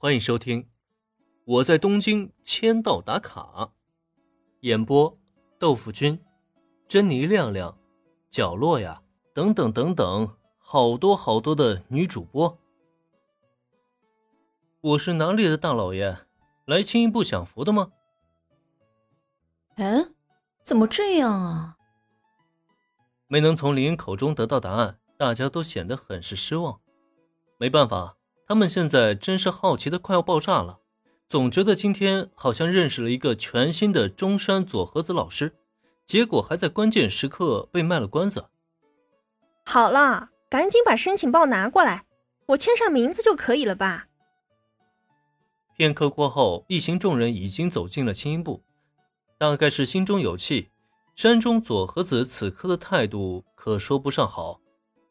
欢迎收听《我在东京签到打卡》，演播：豆腐君、珍妮亮亮、角落呀，等等等等，好多好多的女主播。我是哪里的大老爷？来轻易不享福的吗？哎，怎么这样啊？没能从林英口中得到答案，大家都显得很是失望。没办法。他们现在真是好奇的快要爆炸了，总觉得今天好像认识了一个全新的中山左和子老师，结果还在关键时刻被卖了关子。好了，赶紧把申请报拿过来，我签上名字就可以了吧？片刻过后，一行众人已经走进了青音部，大概是心中有气，山中左和子此刻的态度可说不上好。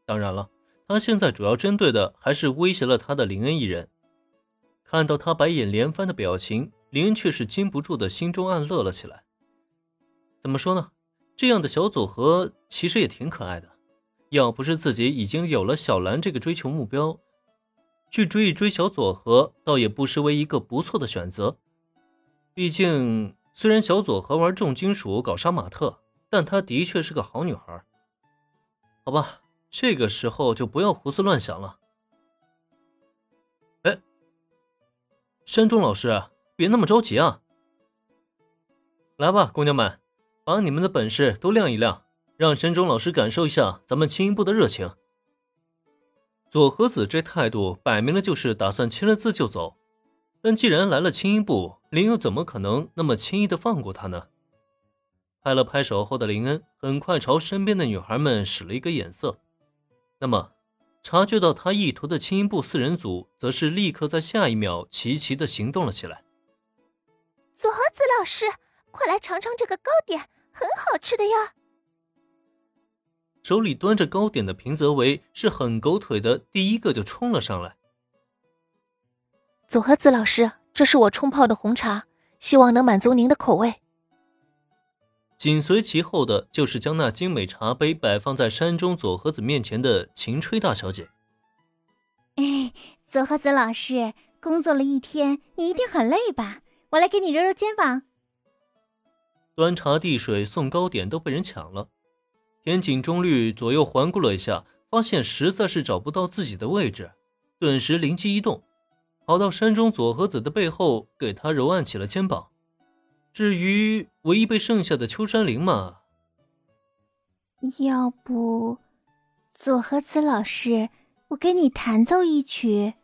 当然了。他现在主要针对的还是威胁了他的林恩一人。看到他白眼连翻的表情，林恩却是禁不住的心中暗乐了起来。怎么说呢？这样的小组合其实也挺可爱的。要不是自己已经有了小兰这个追求目标，去追一追小佐和，倒也不失为一个不错的选择。毕竟，虽然小佐和玩重金属、搞杀马特，但她的确是个好女孩。好吧。这个时候就不要胡思乱想了。哎，山中老师，别那么着急啊！来吧，姑娘们，把你们的本事都亮一亮，让山中老师感受一下咱们青音部的热情。佐和子这态度摆明了就是打算签了字就走，但既然来了青音部，林又怎么可能那么轻易的放过他呢？拍了拍手后的林恩，很快朝身边的女孩们使了一个眼色。那么，察觉到他意图的青音部四人组，则是立刻在下一秒齐齐的行动了起来。佐和子老师，快来尝尝这个糕点，很好吃的呀！手里端着糕点的平泽唯是很狗腿的，第一个就冲了上来。佐和子老师，这是我冲泡的红茶，希望能满足您的口味。紧随其后的就是将那精美茶杯摆放在山中佐和子面前的晴吹大小姐。哎，佐和子老师，工作了一天，你一定很累吧？我来给你揉揉肩膀。端茶递水送糕点都被人抢了，田井中律左右环顾了一下，发现实在是找不到自己的位置，顿时灵机一动，跑到山中佐和子的背后，给他揉按起了肩膀。至于唯一被剩下的秋山绫嘛，要不，佐和子老师，我给你弹奏一曲。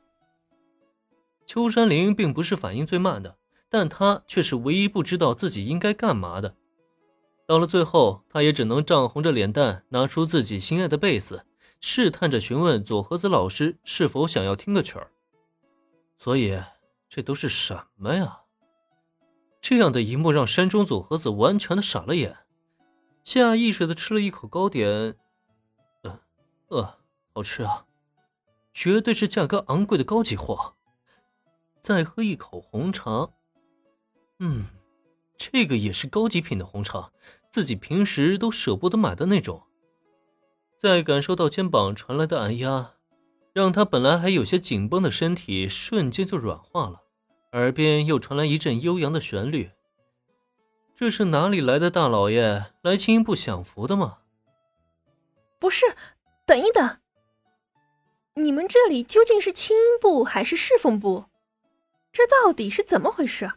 秋山绫并不是反应最慢的，但他却是唯一不知道自己应该干嘛的。到了最后，他也只能涨红着脸蛋，拿出自己心爱的贝斯，试探着询问佐和子老师是否想要听个曲儿。所以，这都是什么呀？这样的一幕让山中组和子完全的傻了眼，下意识的吃了一口糕点，呃，呃，好吃啊，绝对是价格昂贵的高级货。再喝一口红茶，嗯，这个也是高级品的红茶，自己平时都舍不得买的那种。再感受到肩膀传来的按压，让他本来还有些紧绷的身体瞬间就软化了。耳边又传来一阵悠扬的旋律，这是哪里来的大老爷来青音部享福的吗？不是，等一等，你们这里究竟是青音部还是侍奉部？这到底是怎么回事？